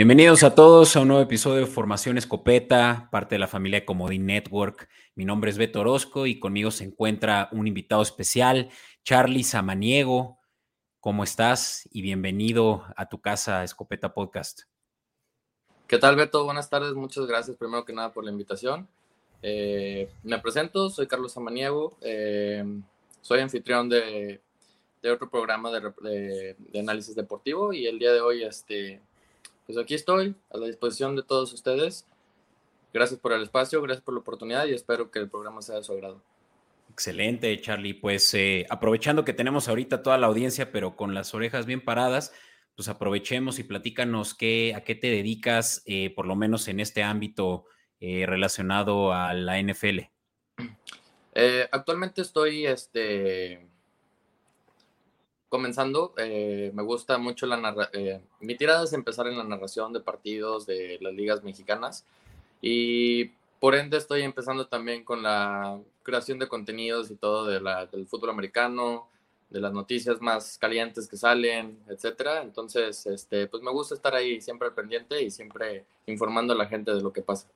Bienvenidos a todos a un nuevo episodio de Formación Escopeta, parte de la familia Comodín Network. Mi nombre es Beto Orozco y conmigo se encuentra un invitado especial, Charlie Samaniego. ¿Cómo estás? Y bienvenido a tu casa Escopeta Podcast. ¿Qué tal, Beto? Buenas tardes. Muchas gracias primero que nada por la invitación. Eh, me presento, soy Carlos Samaniego. Eh, soy anfitrión de, otro programa de, de, análisis deportivo y el día de hoy este, pues aquí estoy a la disposición de todos ustedes. Gracias por el espacio, gracias por la oportunidad y espero que el programa sea de su agrado. Excelente, Charlie. Pues eh, aprovechando que tenemos ahorita toda la audiencia, pero con las orejas bien paradas, pues aprovechemos y platícanos qué, a qué te dedicas, eh, por lo menos en este ámbito eh, relacionado a la NFL. actualmente estoy este, comenzando, eh, me gusta mucho la narración. Eh, mi tirada es empezar en la narración de partidos de las ligas mexicanas y por ende estoy empezando también con la creación de contenidos y todo del fútbol americano, de las noticias más calientes que salen, etcétera. Entonces, este, pues me gusta estar ahí siempre pendiente y siempre informando a la gente de lo que pasa.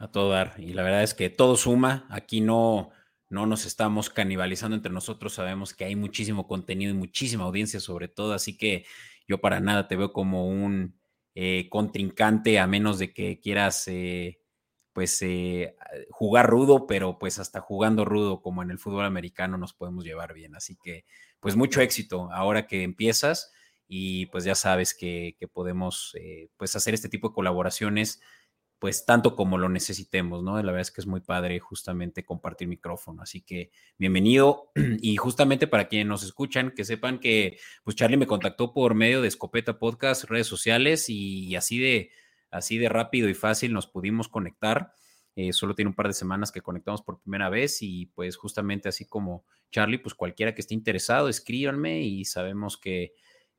A todo dar. Y la verdad es que todo suma. Aquí no, no nos estamos canibalizando entre nosotros, sabemos que hay muchísimo contenido y muchísima audiencia sobre todo, así que yo para nada te veo como un eh, contrincante a menos de que quieras eh, pues eh, jugar rudo, pero pues hasta jugando rudo como en el fútbol americano nos podemos llevar bien, así que pues mucho éxito ahora que empiezas y pues ya sabes que, que podemos pues hacer este tipo de colaboraciones pues tanto como lo necesitemos, ¿no? La verdad es que es muy padre justamente compartir micrófono, así que bienvenido y justamente para quienes nos escuchan, que sepan que pues Charlie me contactó por medio de Escopeta Podcast, redes sociales y así de, así de rápido y fácil nos pudimos conectar. Eh, solo tiene un par de semanas que conectamos por primera vez y pues justamente así como Charlie, pues cualquiera que esté interesado, escríbanme y sabemos que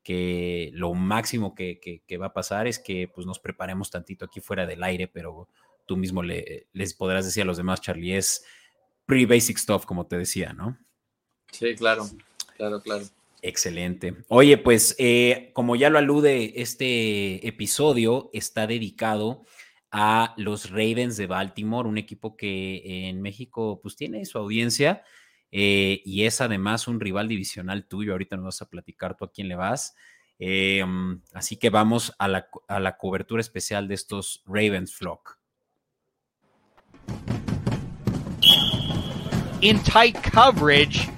que lo máximo que, va a pasar es que pues, nos preparemos tantito aquí fuera del aire, pero tú mismo le, les podrás decir a los demás, Charlie, es pretty basic stuff, como te decía, ¿no? Sí, claro, claro, claro. Excelente. Oye, pues eh, como ya lo alude, este episodio está dedicado a los Ravens de Baltimore, un equipo que en México pues tiene su audiencia, eh, y es además un rival divisional tuyo. Ahorita nos vas a platicar tú a quién le vas. Eh, mm, así que vamos a la, a la, cobertura especial de estos Ravens Flock. In tight coverage.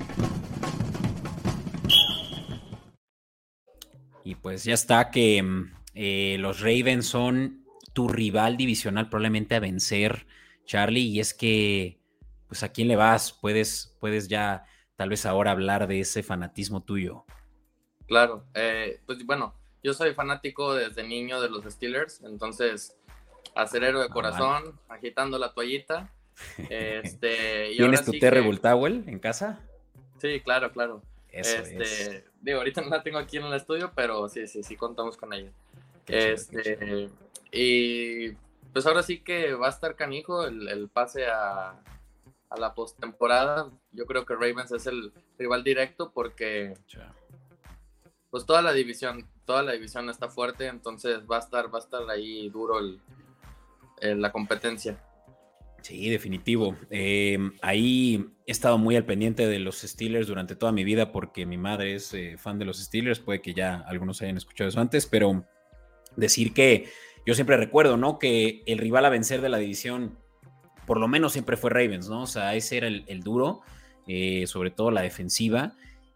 Y pues ya está que mm, eh, los Ravens son tu rival divisional probablemente a vencer, Charlie, y es que pues a quién le vas, puedes, puedes ya tal vez ahora hablar de ese fanatismo tuyo. Claro, eh, pues bueno, yo soy fanático desde niño de los Steelers, entonces acerero de ah, corazón, agitando la toallita. Este, ¿Tienes tu Terry en casa? Sí, claro, claro. este, Digo, ahorita no la tengo aquí en el estudio, pero sí, sí, sí contamos con ella. este, y pues ahora sí que va a estar canijo el pase a, a la postemporada. Yo creo que Ravens es el rival directo porque pues toda la división, toda la división está fuerte, entonces va a estar, va a estar ahí duro el, la competencia. Sí, definitivo. Em, ahí he estado muy al pendiente de los Steelers durante toda mi vida porque mi madre es eh, fan de los Steelers, puede que ya algunos hayan escuchado eso antes, pero decir que yo siempre recuerdo, ¿no? Que el rival a vencer de la división por lo menos siempre fue Ravens, ¿no? O sea, ese era el, duro, eh, sobre todo la defensiva.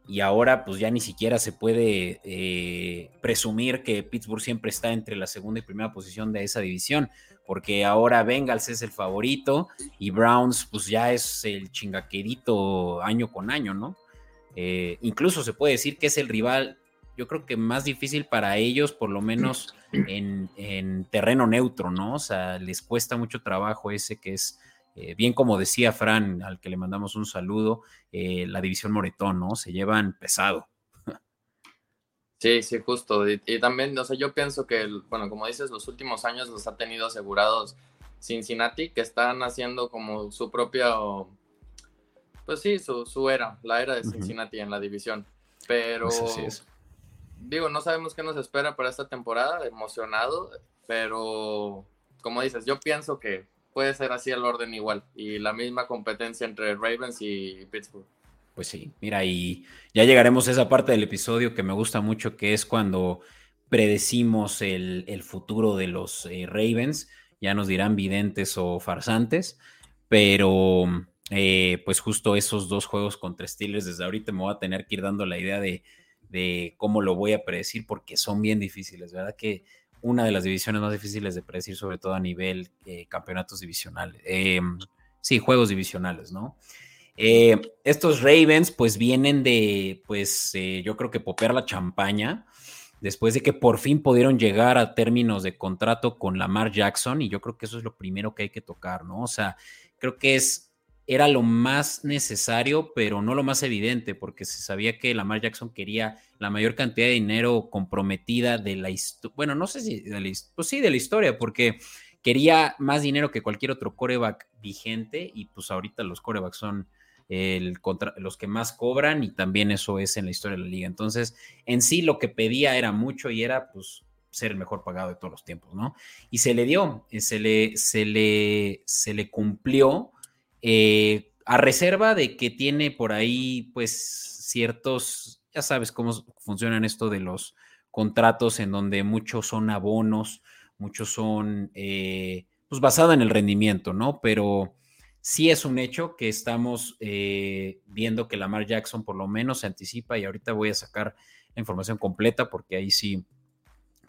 Y ahora pues ya ni siquiera se puede eh, presumir que Pittsburgh siempre está entre la segunda y primera posición de esa división, porque ahora Bengals es el favorito y Browns pues ya es el chingaquerito año con año, ¿no? Eh, incluso se puede decir que es el rival, yo creo que más difícil para ellos, por lo menos en, en terreno neutro, ¿no? O sea, les cuesta mucho trabajo ese que es eh, bien como decía Fran, al que le mandamos un saludo, eh, la división Moretón, ¿no? Se llevan pesado. Sí, sí, justo. Y, también, o sea, yo pienso que, bueno, como dices, los últimos años los ha tenido asegurados Cincinnati, que están haciendo como su propia, pues sí, su, era, la era de Cincinnati en la división. Pero, digo, no sabemos qué nos espera para esta temporada, emocionado, pero como dices, yo pienso que puede ser así el orden igual y la misma competencia entre Ravens y Pittsburgh. Pues sí, mira, y ya llegaremos a esa parte del episodio que me gusta mucho, que es cuando predecimos el, futuro de los eh, Ravens, ya nos dirán videntes o farsantes, pero eh, pues justo esos dos juegos contra Steelers, desde ahorita me voy a tener que ir dando la idea de, de cómo lo voy a predecir, porque son bien difíciles, ¿verdad? Que una de las divisiones más difíciles de predecir, sobre todo a nivel eh, campeonatos divisionales. Em, sí, juegos divisionales, ¿no? Eh, estos Ravens, pues vienen de, pues eh, yo creo que popear la champaña, después de que por fin pudieron llegar a términos de contrato con Lamar Jackson, y yo creo que eso es lo primero que hay que tocar, ¿no? O sea, creo que es era lo más necesario, pero no lo más evidente, porque se sabía que Lamar Jackson quería la mayor cantidad de dinero comprometida de la historia, bueno, no sé si de la, pues sí, de la historia, porque quería más dinero que cualquier otro coreback vigente, y pues ahorita los corebacks son el los que más cobran, y también eso es en la historia de la liga. Entonces, en sí lo que pedía era mucho y era pues ser el mejor pagado de todos los tiempos, ¿no? Y se le dio, eh, se le, se le, se le cumplió eh, a reserva de que tiene por ahí, pues, ciertos, ya sabes cómo funcionan esto de los contratos en donde muchos son abonos, muchos son, eh, pues, basado en el rendimiento, ¿no? Pero sí es un hecho que estamos eh, viendo que Lamar Jackson por lo menos se anticipa y ahorita voy a sacar la información completa porque ahí sí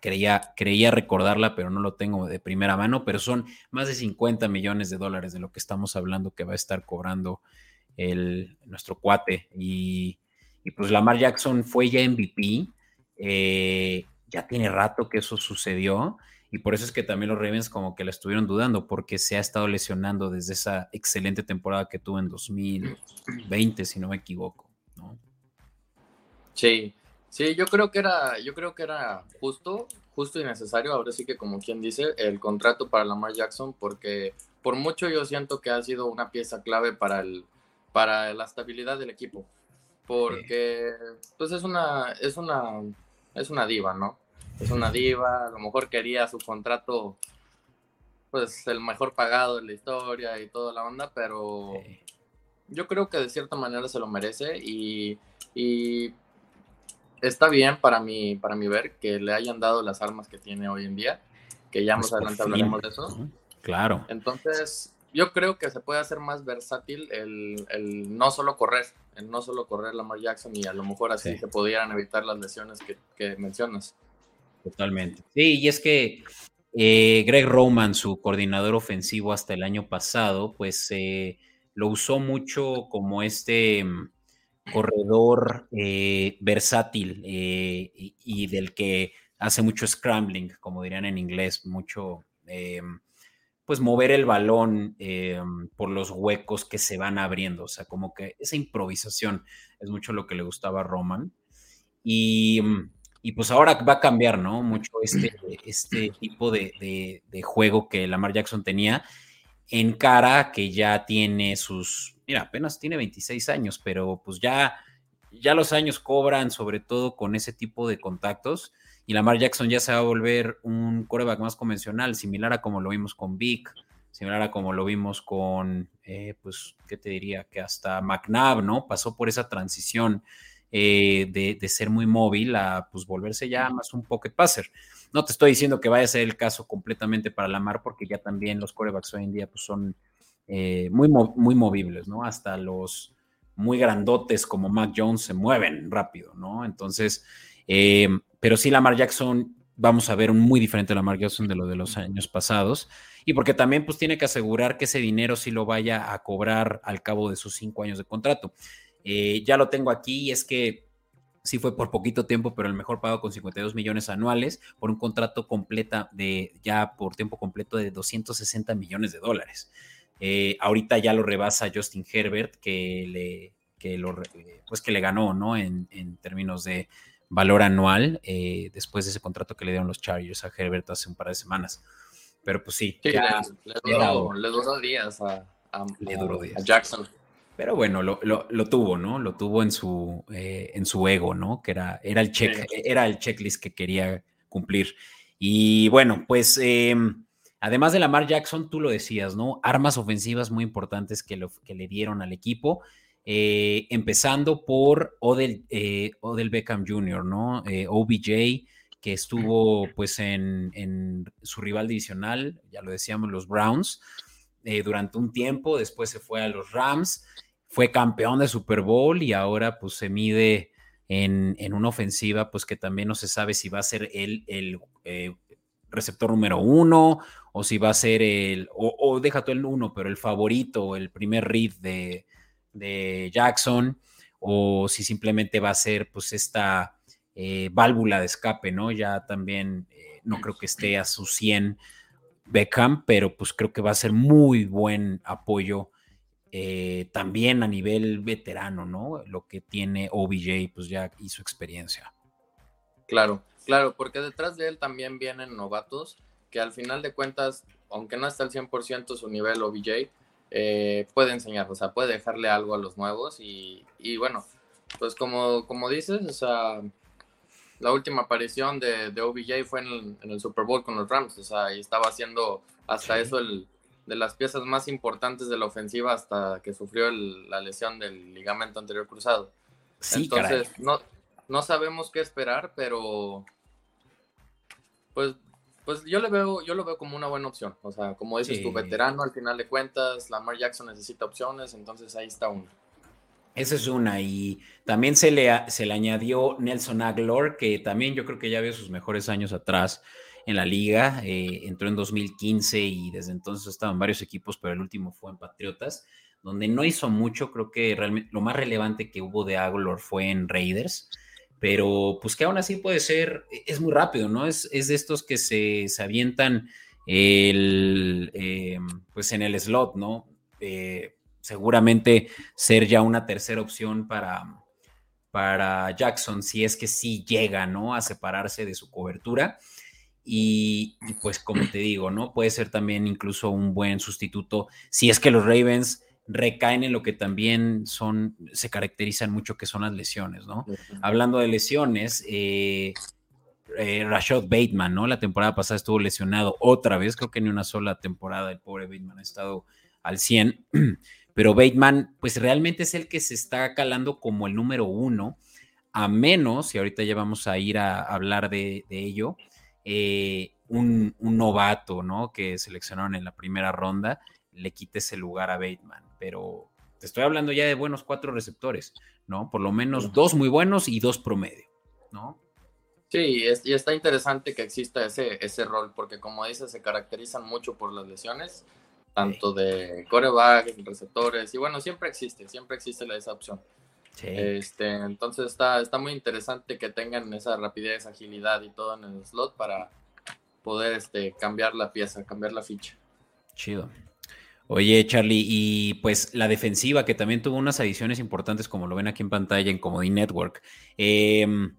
creía, creía recordarla, pero no lo tengo de primera mano, pero son más de 50 millones de dólares de lo que estamos hablando que va a estar cobrando el, nuestro cuate. Y, pues Lamar Jackson fue ya MVP, eh, ya tiene rato que eso sucedió. Y por eso es que también los Ravens como que la estuvieron dudando, porque se ha estado lesionando desde esa excelente temporada que tuvo en 2020, si no me equivoco. ¿no? Sí, Sí, yo creo que era, yo creo que era justo, justo y necesario, ahora sí que como quien dice, el contrato para Lamar Jackson, porque por mucho yo siento que ha sido una pieza clave para el, para la estabilidad del equipo. Porque pues es una, es una, es una diva, ¿no? Es una diva, a lo mejor quería su contrato, pues el mejor pagado de la historia y toda la onda, pero yo creo que de cierta manera se lo merece y, y está bien para mí, para mí ver que le hayan dado las armas que tiene hoy en día, que ya pues más adelante hablaremos de eso. Claro. Entonces, yo creo que se puede hacer más versátil el, el, no solo correr, el no solo correr Lamar Jackson y a lo mejor así se pudieran evitar las lesiones que, que, mencionas. Totalmente. Sí, y es que eh, Greg Roman, su coordinador ofensivo hasta el año pasado, pues eh, lo usó mucho como este mm, corredor eh, versátil eh, y, del que hace mucho scrambling, como dirían en inglés, mucho, em, pues mover el balón por los huecos que se van abriendo, o sea, como que esa improvisación es mucho lo que le gustaba a Roman. Y, pues ahora va a cambiar, ¿no? Mucho este, este tipo de juego que Lamar Jackson tenía en cara que ya tiene sus, mira, apenas tiene 26 años, pero pues ya, ya los años cobran, sobre todo con ese tipo de contactos. Y Lamar Jackson ya se va a volver un coreback más convencional, similar a como lo vimos con Vic, similar a como lo vimos con, eh, pues, ¿qué te diría? Que hasta McNabb, ¿no? Pasó por esa transición eh, de, de, ser muy móvil a, pues, volverse ya más un pocket passer. No te estoy diciendo que vaya a ser el caso completamente para Lamar, porque ya también los corebacks hoy en día pues, son eh, muy, muy movibles, ¿no? Hasta los muy grandotes como Mac Jones se mueven rápido, ¿no? Entonces, eh, pero sí Lamar Jackson, vamos a ver un muy diferente Lamar Jackson de lo de los años pasados, y porque también pues tiene que asegurar que ese dinero sí lo vaya a cobrar al cabo de sus cinco años de contrato. Eh, ya lo tengo aquí y es que sí fue por poquito tiempo, pero el mejor pago con 52 millones anuales por un contrato completa de ya por tiempo completo de 260 millones de dólares. Eh, ahorita ya lo rebasa Justin Herbert, que le, que lo, pues que le ganó, ¿no? En, términos de valor anual, eh, después de ese contrato que le dieron los Chargers a Herbert hace un par de semanas. Pero pues sí. le, duró, días a, Jackson. Pero bueno, lo, tuvo, ¿no? Lo tuvo en su, eh, en su ego, ¿no? Que era, era, el check, era el checklist que quería cumplir. Y bueno, pues em, además de Lamar Jackson, tú lo decías, ¿no? Armas ofensivas muy importantes que, que le dieron al equipo. Eh, empezando por Odell, eh, Odell, Beckham Jr., ¿no? OBJ, que estuvo pues en, en, su rival divisional, ya lo decíamos, los Browns, durante un tiempo, después se fue a los Rams fue campeón de Super Bowl y ahora pues se mide en, una ofensiva pues que también no se sabe si va a ser el, el eh, receptor número uno o si va a ser el, o, deja tú el uno, pero el favorito, el primer read de, Jackson, o si simplemente va a ser pues esta eh, válvula de escape, ¿no? Ya también eh, no creo que esté a su 100 Beckham, pero pues creo que va a ser muy buen apoyo eh, también a nivel veterano, ¿no? Lo que tiene OBJ, pues ya y su experiencia. Claro, claro, porque detrás de él también vienen novatos que al final de cuentas, aunque no está al 100% su nivel OBJ, eh, puede enseñar, o sea, puede dejarle algo a los nuevos y, bueno, pues como, como dices, o sea, la última aparición de, OBJ fue en el, Super Bowl con los Rams, o sea, y estaba haciendo hasta eso el, de las piezas más importantes de la ofensiva hasta que sufrió la lesión del ligamento anterior cruzado. Sí, Entonces, no, no sabemos qué esperar, pero pues, pues yo le veo, yo lo veo como una buena opción. O sea, como dices tu veterano, al final de cuentas, Lamar Jackson necesita opciones, entonces ahí está una. Esa es una. Y también se le, se le añadió Nelson Aguilar, que también yo creo que ya vio sus mejores años atrás en la liga, eh, entró en 2015 y desde entonces estaban varios equipos, pero el último fue en Patriotas, donde no hizo mucho, creo que realmente lo más relevante que hubo de Aguilar fue en Raiders, pero pues que aún así puede ser, es muy rápido, ¿no? Es, es de estos que se, se avientan el, eh, pues en el slot, ¿no? Eh, seguramente ser ya una tercera opción para, para Jackson, si es que sí llega, ¿no? A separarse de su cobertura. Y, pues como te digo, ¿no? Puede ser también incluso un buen sustituto si es que los Ravens recaen en lo que también son, se caracterizan mucho que son las lesiones, ¿no? Hablando de lesiones, eh, eh, Rashad Bateman, ¿no? La temporada pasada estuvo lesionado otra vez, creo que ni una sola temporada el pobre Bateman ha estado al 100, pero Bateman pues realmente es el que se está calando como el número uno, a menos, y ahorita ya vamos a ir a hablar de ello, eh, un, novato, ¿no? Que seleccionaron en la primera ronda, le quite ese lugar a Bateman. Pero te estoy hablando ya de buenos cuatro receptores, ¿no? Por lo menos dos muy buenos y dos promedio, ¿no? Sí, y está interesante que exista ese, ese rol, porque como dices, se caracterizan mucho por las lesiones, tanto de coreback, receptores, y bueno, siempre existe, siempre existe esa opción. Este, entonces está, está muy interesante que tengan esa rapidez, agilidad y todo en el slot para poder este, cambiar la pieza, cambiar la ficha. Chido. Oye, Charlie, y pues la defensiva que también tuvo unas adiciones importantes, como lo ven aquí en pantalla en Comedy Network. Em,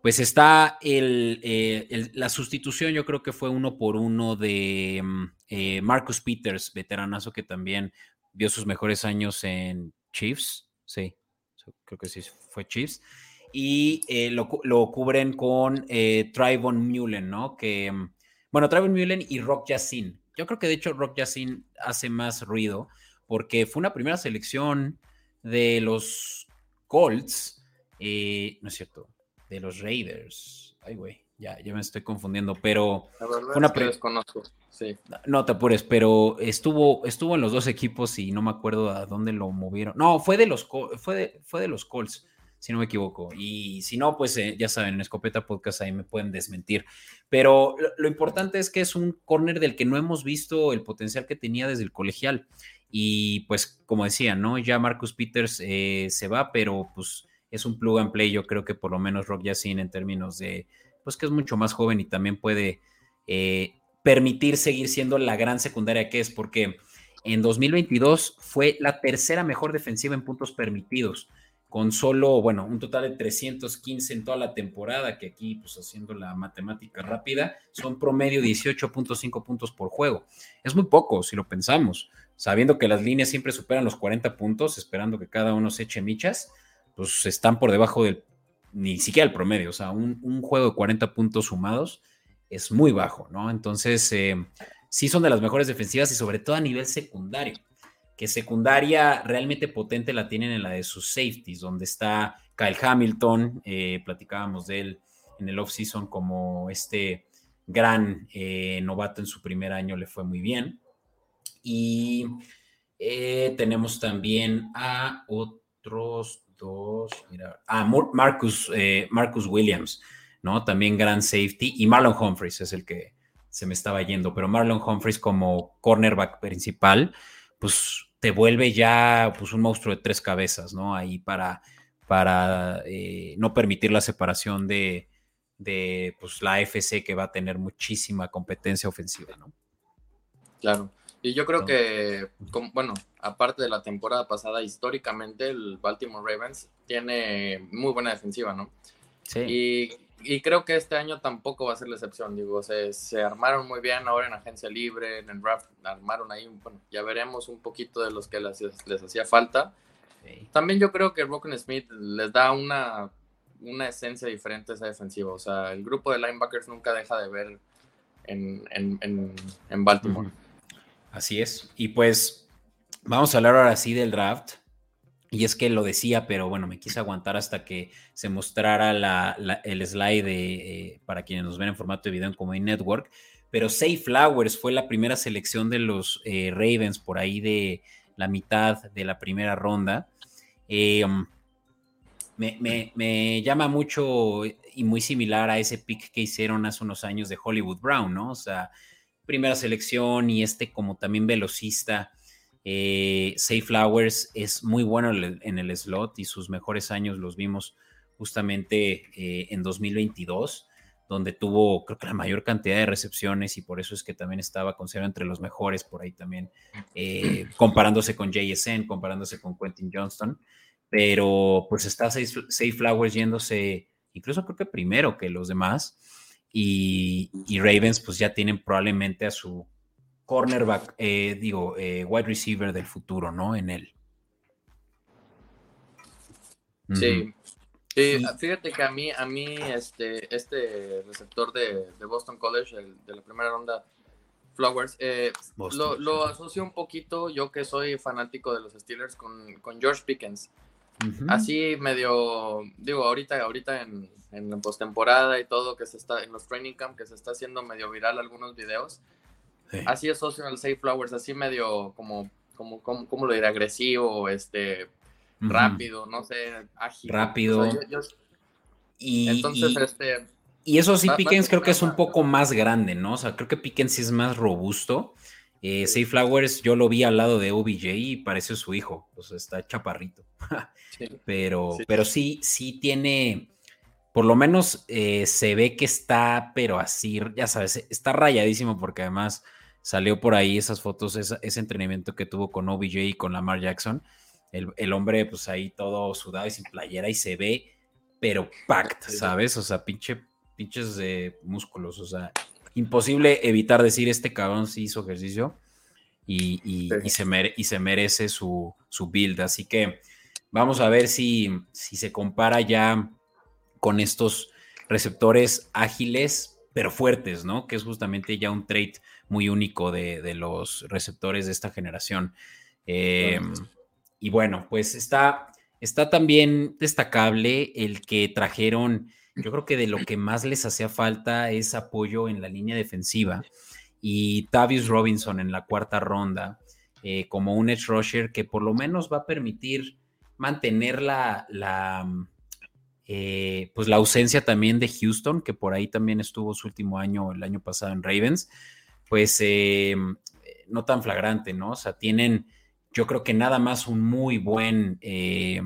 pues está eh, el, la sustitución, yo creo que fue uno por uno de em, eh, Marcus Peters, veteranazo que también vio sus mejores años en Chiefs. Sí, creo que sí fue Chiefs, y eh, lo, cubren con eh, Trayvon Mullen, ¿no? Que, mm, bueno, Trayvon Mullen y Rock Yassin. Yo creo que de hecho Rock Yassin hace más ruido porque fue una primera selección de los Colts, eh, no es cierto, de los Raiders. Ay, güey, ya, ya me estoy confundiendo, pero fue una es desconozco. Sí. No te apures, pero estuvo, estuvo en los dos equipos y no me acuerdo a dónde lo movieron. No, fue de los, fue de, fue de los Colts, si no me equivoco. Y si no, pues eh, ya saben, en Escopeta Podcast ahí me pueden desmentir. Pero lo, importante es que es un corner del que no hemos visto el potencial que tenía desde el colegial. Y pues, como decía, ¿no? Ya Marcus Peters eh, se va, pero pues es un plug and play. Yo creo que por lo menos Rock Yacine en términos de, pues que es mucho más joven y también puede eh, permitir seguir siendo la gran secundaria que es, porque en 2022 fue la tercera mejor defensiva en puntos permitidos, con solo, bueno, un total de 315 en toda la temporada, que aquí, pues haciendo la matemática rápida, son promedio 18.5 puntos por juego. Es muy poco, si lo pensamos, sabiendo que las líneas siempre superan los 40 puntos, esperando que cada uno se eche michas, pues están por debajo del, ni siquiera el promedio, o sea, un, juego de 40 puntos sumados es muy bajo, ¿no? Entonces, eh, sí son de las mejores defensivas y sobre todo a nivel secundario, que secundaria realmente potente la tienen en la de sus safeties, donde está Kyle Hamilton, eh, platicábamos de él en el offseason como este gran eh, novato en su primer año, le fue muy bien. Y tenemos también a otros dos, mira, a Marcus, eh, Marcus Williams, ¿no? También gran safety. Y Marlon Humphreys es el que se me estaba yendo, pero Marlon Humphreys como cornerback principal, pues te vuelve ya pues, un monstruo de tres cabezas, ¿no? Ahí para, para eh, no permitir la separación de, de pues, la FC que va a tener muchísima competencia ofensiva, ¿no? Claro. Y yo creo que, bueno, aparte de la temporada pasada, históricamente el Baltimore Ravens tiene muy buena defensiva, ¿no? Sí. Y, creo que este año tampoco va a ser la excepción, digo, se, se armaron muy bien ahora en agencia libre, en el draft, armaron ahí, bueno, ya veremos un poquito de los que les, les hacía falta. También yo creo que Broken Smith les da una, una esencia diferente a esa defensiva, o sea, el grupo de linebackers nunca deja de ver en, en, en, Baltimore. Así es. Y pues vamos a hablar ahora sí del draft. Y es que lo decía, pero bueno, me quise aguantar hasta que se mostrara el slide eh, para quienes nos ven en formato de video en Comedy Network. Pero Safe Flowers fue la primera selección de los eh, Ravens por ahí de la mitad de la primera ronda. Eh, me, me, llama mucho y muy similar a ese pick que hicieron hace unos años de Hollywood Brown, ¿no? O sea, primera selección y este como también velocista. Eh, Safe Flowers es muy bueno en el slot y sus mejores años los vimos justamente eh, en 2022, donde tuvo creo que la mayor cantidad de recepciones y por eso es que también estaba considerado entre los mejores por ahí también, eh, comparándose con JSN, comparándose con Quentin Johnston, pero pues está Safe Flowers yéndose incluso creo que primero que los demás. Y, Ravens pues ya tienen probablemente a su cornerback, eh, digo, eh, wide receiver del futuro, ¿no? En él. Sí. Fíjate que a mí, a mí este, este receptor de, Boston College, de la primera ronda, Flowers, eh, lo, asocio un poquito, yo que soy fanático de los Steelers, con, con George Pickens. Así medio, digo, ahorita, ahorita en, en la postemporada y todo, que se está, en los training camp, que se está haciendo medio viral algunos videos. Así es Social Safe Flowers, así medio como, como, como, lo diré, agresivo, este, rápido, no sé, ágil. Rápido. y, Entonces, este. Y eso sí, Pickens creo que es un poco más grande, ¿no? O sea, creo que Pickens sí es más robusto. Eh, Safe Flowers, yo lo vi al lado de OBJ y parece su hijo, o sea, está chaparrito. Pero, pero sí, sí tiene, por lo menos eh, se ve que está, pero así, ya sabes, está rayadísimo porque además salió por ahí esas fotos, ese entrenamiento que tuvo con OBJ y con Lamar Jackson. El, hombre, pues ahí todo sudado y sin playera y se ve, pero packed, ¿sabes? O sea, pinche, pinches de músculos, o sea, imposible evitar decir este cabrón sí hizo ejercicio y, y, se, y se, merece su, su, build. Así que vamos a ver si, si se compara ya con estos receptores ágiles, pero fuertes, ¿no? Que es justamente ya un trait muy único de, los receptores de esta generación. Em, y bueno, pues está, está también destacable el que trajeron, yo creo que de lo que más les hacía falta es apoyo en la línea defensiva. Y Tavius Robinson en la cuarta ronda, eh, como un edge rusher que por lo menos va a permitir mantener la, la eh, pues la ausencia también de Houston, que por ahí también estuvo su último año, el año pasado en Ravens, pues eh, no tan flagrante, ¿no? O sea, tienen, yo creo que nada más un muy buen, eh,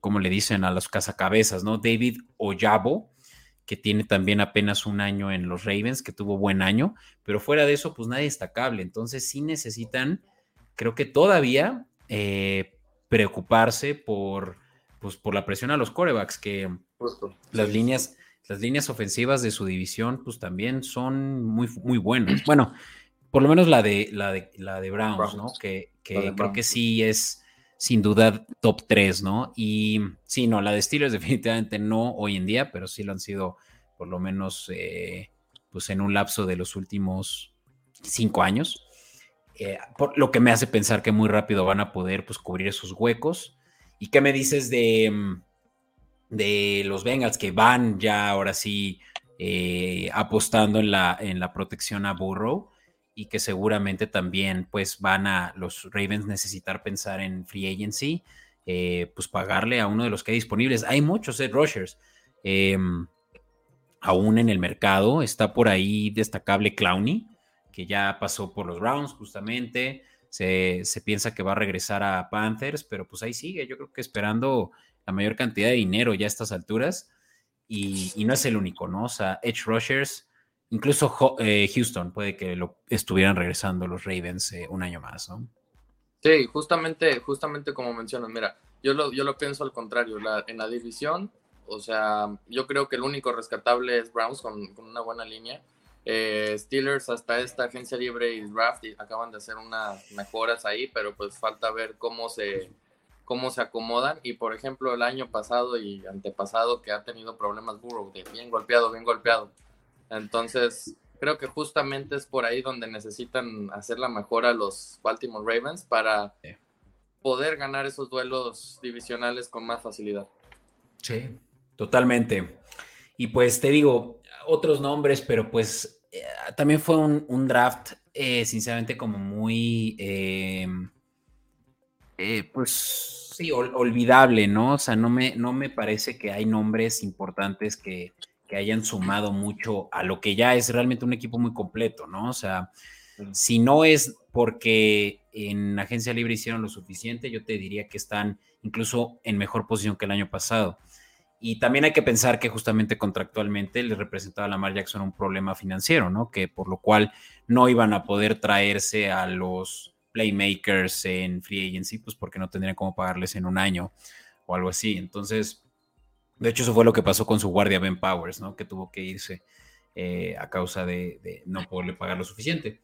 como le dicen a los cazacabezas, ¿no? David Oyabo, que tiene también apenas un año en los Ravens, que tuvo buen año, pero fuera de eso, pues nadie destacable. Entonces sí necesitan, creo que todavía, preocuparse por pues por la presión a los corebacks, que las líneas, las líneas ofensivas de su división, pues también son muy, muy buenas. Bueno, por lo menos la de la de la de Browns, ¿no? Que, creo que sí es sin duda top 3, ¿no? Y sí, no, la de Steelers definitivamente no hoy en día, pero sí lo han sido por lo menos eh, pues en un lapso de los últimos cinco años. Eh, por lo que me hace pensar que muy rápido van a poder pues, cubrir esos huecos. ¿Y qué me dices de, mm, de los Bengals que van ya ahora sí eh, apostando en la, en la protección a Burrow? y que seguramente también pues van a los Ravens necesitar pensar en free agency, eh, pues pagarle a uno de los que hay disponibles. Hay muchos Ed Rushers em, aún en el mercado. Está por ahí destacable Clowney, que ya pasó por los Browns justamente. Se, piensa que va a regresar a Panthers, pero pues ahí sigue. Yo creo que esperando la mayor cantidad de dinero ya a estas alturas. Y, no es el único, ¿no? O sea, Edge Rushers Incluso eh, Houston puede que lo estuvieran regresando los Ravens eh, un año más, ¿no? Sí, justamente, justamente como mencionas, mira, yo lo, yo lo pienso al contrario, en la división, o sea, yo creo que el único rescatable es Browns con, una buena línea. Eh, Steelers hasta esta agencia libre y draft acaban de hacer unas mejoras ahí, pero pues falta ver cómo se, cómo se acomodan. Y por ejemplo, el año pasado y antepasado que ha tenido problemas Burrow, de bien golpeado, bien golpeado. Entonces, creo que justamente es por ahí donde necesitan hacer la mejora los Baltimore Ravens para poder ganar esos duelos divisionales con más facilidad. Sí, totalmente. Y pues te digo, otros nombres, pero pues eh, también fue un, draft, eh, sinceramente, como muy, eh, pues sí, olvidable, ¿no? O sea, no me, no me parece que hay nombres importantes que, que hayan sumado mucho a lo que ya es realmente un equipo muy completo, ¿no? O sea, si no es porque en agencia libre hicieron lo suficiente, yo te diría que están incluso en mejor posición que el año pasado. Y también hay que pensar que justamente contractualmente les representaba a Lamar Jackson un problema financiero, ¿no? Que por lo cual no iban a poder traerse a los playmakers en free agency, pues porque no tendrían cómo pagarles en un año o algo así. Entonces, de hecho, eso fue lo que pasó con su guardia Ben Powers, ¿no? Que tuvo que irse eh, a causa de, no poderle pagar lo suficiente.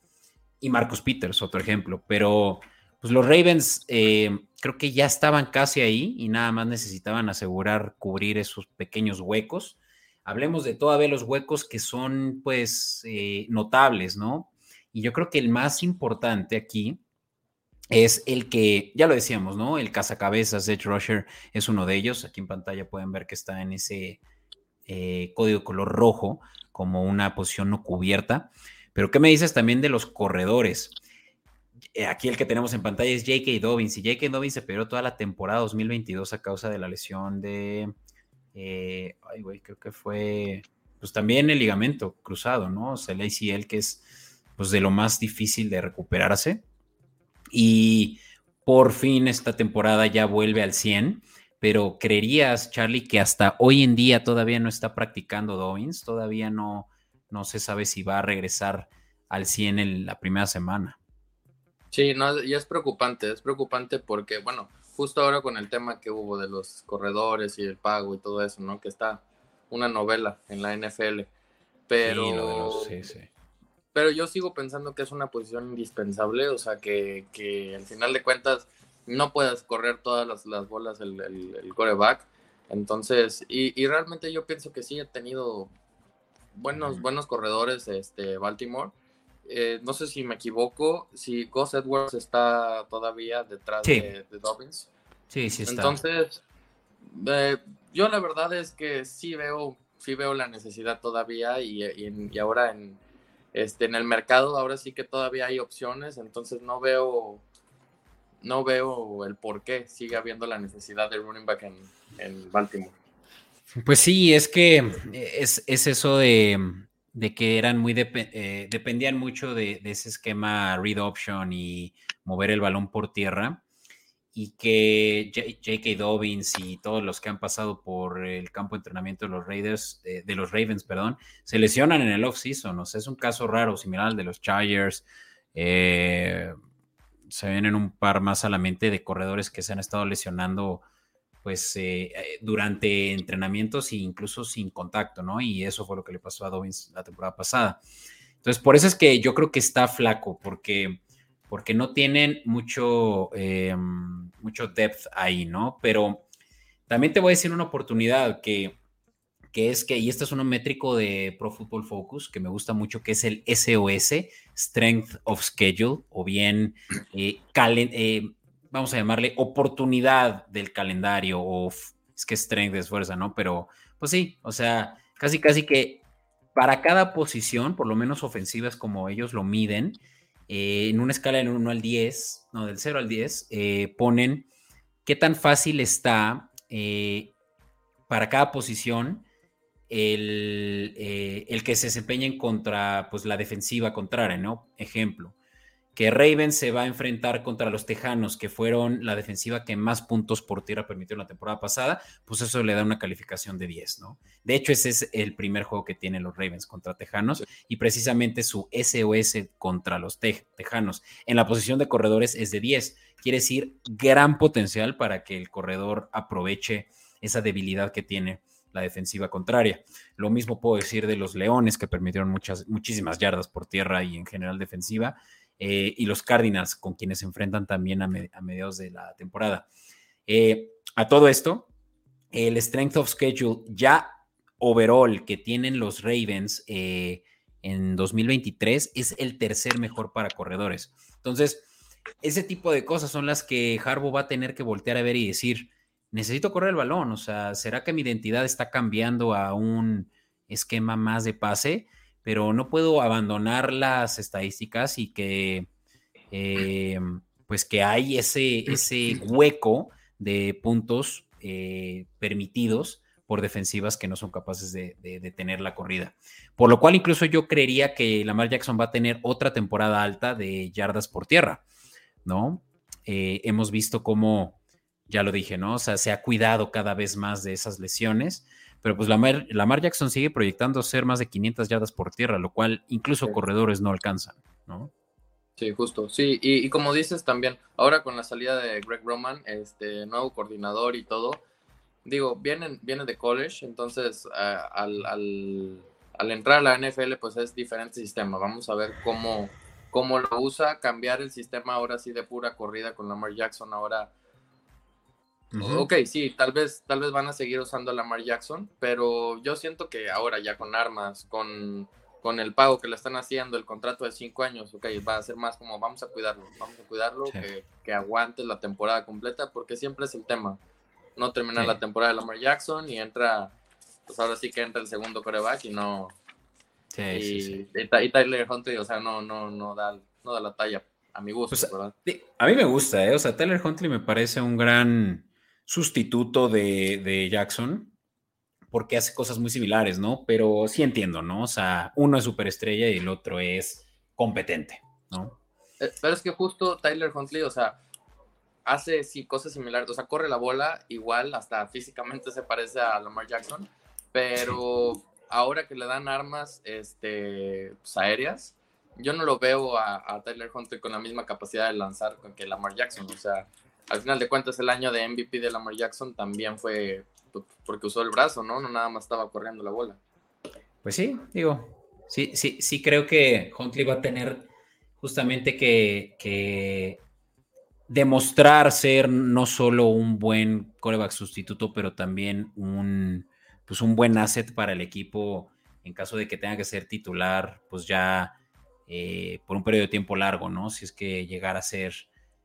Y Marcus Peters, otro ejemplo. Pero pues los Ravens eh, creo que ya estaban casi ahí y nada más necesitaban asegurar cubrir esos pequeños huecos. Hablemos de todavía los huecos que son pues eh, notables, ¿no? Y yo creo que el más importante aquí es el que, ya lo decíamos, ¿no? El cazacabezas Edge Rusher es uno de ellos. Aquí en pantalla pueden ver que está en ese eh, código color rojo como una posición no cubierta. Pero ¿qué me dices también de los corredores? Eh, aquí el que tenemos en pantalla es J.K. Dobbins y J.K. Dobbins se perdió toda la temporada 2022 a causa de la lesión de, eh, ay güey, creo que fue, pues también el ligamento cruzado, ¿no? O sea, el ACL que es pues de lo más difícil de recuperarse y por fin esta temporada ya vuelve al 100, pero creerías, Charlie, que hasta hoy en día todavía no está practicando Dobbins, todavía no, no se sabe si va a regresar al 100 en la primera semana. Sí, no, y es preocupante, es preocupante porque, bueno, justo ahora con el tema que hubo de los corredores y el pago y todo eso, ¿no? Que está una novela en la NFL, pero... Sí, sí, sí pero yo sigo pensando que es una posición indispensable, o sea, que, que al final de cuentas no puedes correr todas las, las bolas el, el, coreback. Entonces, y, y, realmente yo pienso que sí ha tenido buenos, buenos corredores este, Baltimore. Eh, no sé si me equivoco, si Gus Edwards está todavía detrás de, Dobbins. Sí, sí está. Entonces, eh, yo la verdad es que sí veo, sí veo la necesidad todavía y, y ahora en, este, en el mercado ahora sí que todavía hay opciones, entonces no veo, no veo el por qué sigue habiendo la necesidad de running back en, Baltimore. Pues sí, es que es, eso de, que eran muy eh, dependían mucho de, de, ese esquema read option y mover el balón por tierra y que J.K. Dobbins y todos los que han pasado por el campo de entrenamiento de los Raiders, de, los Ravens, perdón, se lesionan en el off-season. O sea, es un caso raro, similar al de los Chargers. Eh, se vienen un par más a la mente de corredores que se han estado lesionando pues eh, eh, durante entrenamientos e incluso sin contacto, ¿no? Y eso fue lo que le pasó a Dobbins la temporada pasada. Entonces, por eso es que yo creo que está flaco, porque, porque no tienen mucho, eh, mucho depth ahí, ¿no? Pero también te voy a decir una oportunidad que, que es que, y este es un métrico de Pro Football Focus que me gusta mucho, que es el SOS, Strength of Schedule, o bien, vamos a llamarle oportunidad del calendario, o es que strength es fuerza, ¿no? Pero, pues sí, o sea, casi, casi que para cada posición, por lo menos ofensivas como ellos lo miden, eh, en una escala del 1 al 10, no, del 0 al 10, ponen qué tan fácil está para cada posición eh, el, que se desempeñen contra pues, la defensiva contraria, ¿no? Ejemplo, que Ravens se va a enfrentar contra los Tejanos, que fueron la defensiva que más puntos por tierra permitió la temporada pasada, pues eso le da una calificación de 10, ¿no? De hecho, ese es el primer juego que tienen los Ravens contra Tejanos y precisamente su SOS contra los Tejanos en la posición de corredores es de 10. Quiere decir gran potencial para que el corredor aproveche esa debilidad que tiene la defensiva contraria. Lo mismo puedo decir de los Leones, que permitieron muchas, muchísimas yardas por tierra y en general defensiva, eh, y los Cardinals, con quienes se enfrentan también a, mediados de la temporada. Eh, a todo esto, el Strength of Schedule ya overall que tienen los Ravens eh, en 2023 es el tercer mejor para corredores. Entonces, ese tipo de cosas son las que Harbo va a tener que voltear a ver y decir, necesito correr el balón, o sea, ¿será que mi identidad está cambiando a un esquema más de pase? Pero no puedo abandonar las estadísticas y que, eh, pues que hay ese, ese hueco de puntos eh, permitidos por defensivas que no son capaces de, detener la corrida. Por lo cual incluso yo creería que Lamar Jackson va a tener otra temporada alta de yardas por tierra, ¿no? Eh, hemos visto cómo ya lo dije, ¿no? O sea, se ha cuidado cada vez más de esas lesiones, pero pues Lamar, Lamar Jackson sigue proyectando ser más de 500 yardas por tierra, lo cual incluso corredores no alcanzan, ¿no? Sí, justo, sí, y, como dices también, ahora con la salida de Greg Roman, este nuevo coordinador y todo, digo, viene, viene de college, entonces al, al, entrar a la NFL pues es diferente sistema, vamos a ver cómo, cómo lo usa, cambiar el sistema ahora sí de pura corrida con Lamar Jackson, ahora Ok, sí, tal vez, tal vez van a seguir usando a Lamar Jackson, pero yo siento que ahora ya con armas, con, con el pago que le están haciendo, el contrato de cinco años, ok, va a ser más como vamos a cuidarlo, vamos a cuidarlo, que, que, aguante la temporada completa, porque siempre es el tema, no terminar la temporada de Lamar Jackson y entra, pues ahora sí que entra el segundo coreback y no... Sí, y, y, Tyler Huntley, o sea, no, no, no, da, no da la talla a mi gusto, pues, ¿verdad? A mí me gusta, ¿eh? O sea, Tyler Huntley me parece un gran sustituto de, Jackson, porque hace cosas muy similares, ¿no? Pero sí entiendo, ¿no? O sea, uno es superestrella y el otro es competente, ¿no? Eh, pero es que justo Tyler Huntley, o sea, hace sí, cosas similares, o sea, corre la bola igual, hasta físicamente se parece a Lamar Jackson, pero ahora que le dan armas este, pues, aéreas, yo no lo veo a, a, Tyler Huntley con la misma capacidad de lanzar que Lamar Jackson, o sea, al final de cuentas el año de MVP de Lamar Jackson también fue porque usó el brazo, ¿no? No nada más estaba corriendo la bola. Pues sí, digo, sí, sí, sí creo que Huntley va a tener justamente que, demostrar ser no solo un buen coreback sustituto, pero también un, pues un buen asset para el equipo en caso de que tenga que ser titular, pues ya eh, por un periodo de tiempo largo, ¿no? Si es que llegara a ser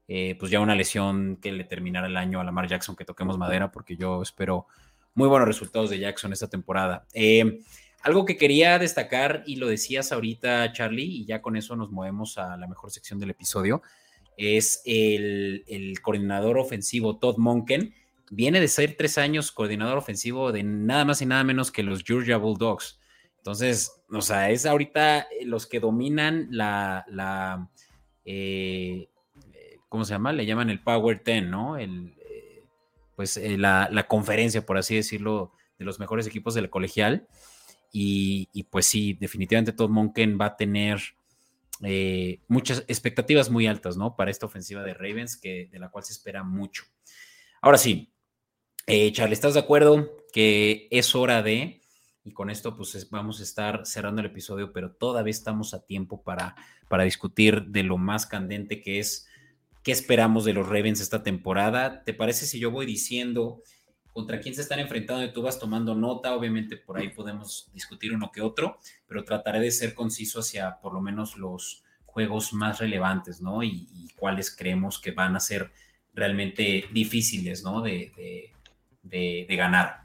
eh, pues ya una lesión que le terminara el año a Lamar Jackson, que toquemos madera, porque yo espero muy buenos resultados de Jackson esta temporada. Eh, algo que quería destacar, y lo decías ahorita, Charlie, y ya con eso nos movemos a la mejor sección del episodio, es el, coordinador ofensivo Todd Monken. Viene de ser tres años coordinador ofensivo de nada más y nada menos que los Georgia Bulldogs. Entonces, o sea, es ahorita los que dominan la, la eh, ¿cómo se llama? Le llaman el Power Ten, ¿no? El, eh, pues eh, la, conferencia, por así decirlo, de los mejores equipos del colegial. Y, pues sí, definitivamente Todd Monken va a tener eh, muchas expectativas muy altas, ¿no? Para esta ofensiva de Ravens, que, de la cual se espera mucho. Ahora sí, Charlie, ¿estás de acuerdo que es hora de Y con esto, pues vamos a estar cerrando el episodio, pero todavía estamos a tiempo para, para discutir de lo más candente que es qué esperamos de los Ravens esta temporada. ¿Te parece si yo voy diciendo contra quién se están enfrentando y tú vas tomando nota? Obviamente por ahí podemos discutir uno que otro, pero trataré de ser conciso hacia por lo menos los juegos más relevantes, ¿no? Y, cuáles creemos que van a ser realmente difíciles, ¿no? De, de, ganar.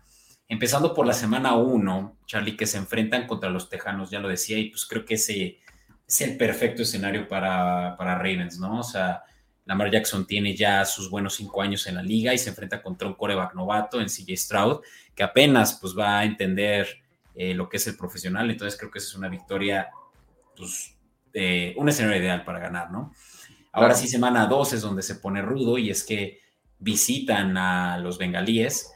Empezando por la semana 1, Charlie, que se enfrentan contra los Tejanos, ya lo decía, y pues creo que ese es el perfecto escenario para, para Ravens, ¿no? O sea, Lamar Jackson tiene ya sus buenos cinco años en la liga y se enfrenta contra un coreback novato en CJ Stroud, que apenas pues va a entender eh, lo que es el profesional. Entonces creo que esa es una victoria, pues, un escenario ideal para ganar, ¿no? Ahora sí, semana 2 es donde se pone rudo y es que visitan a los bengalíes.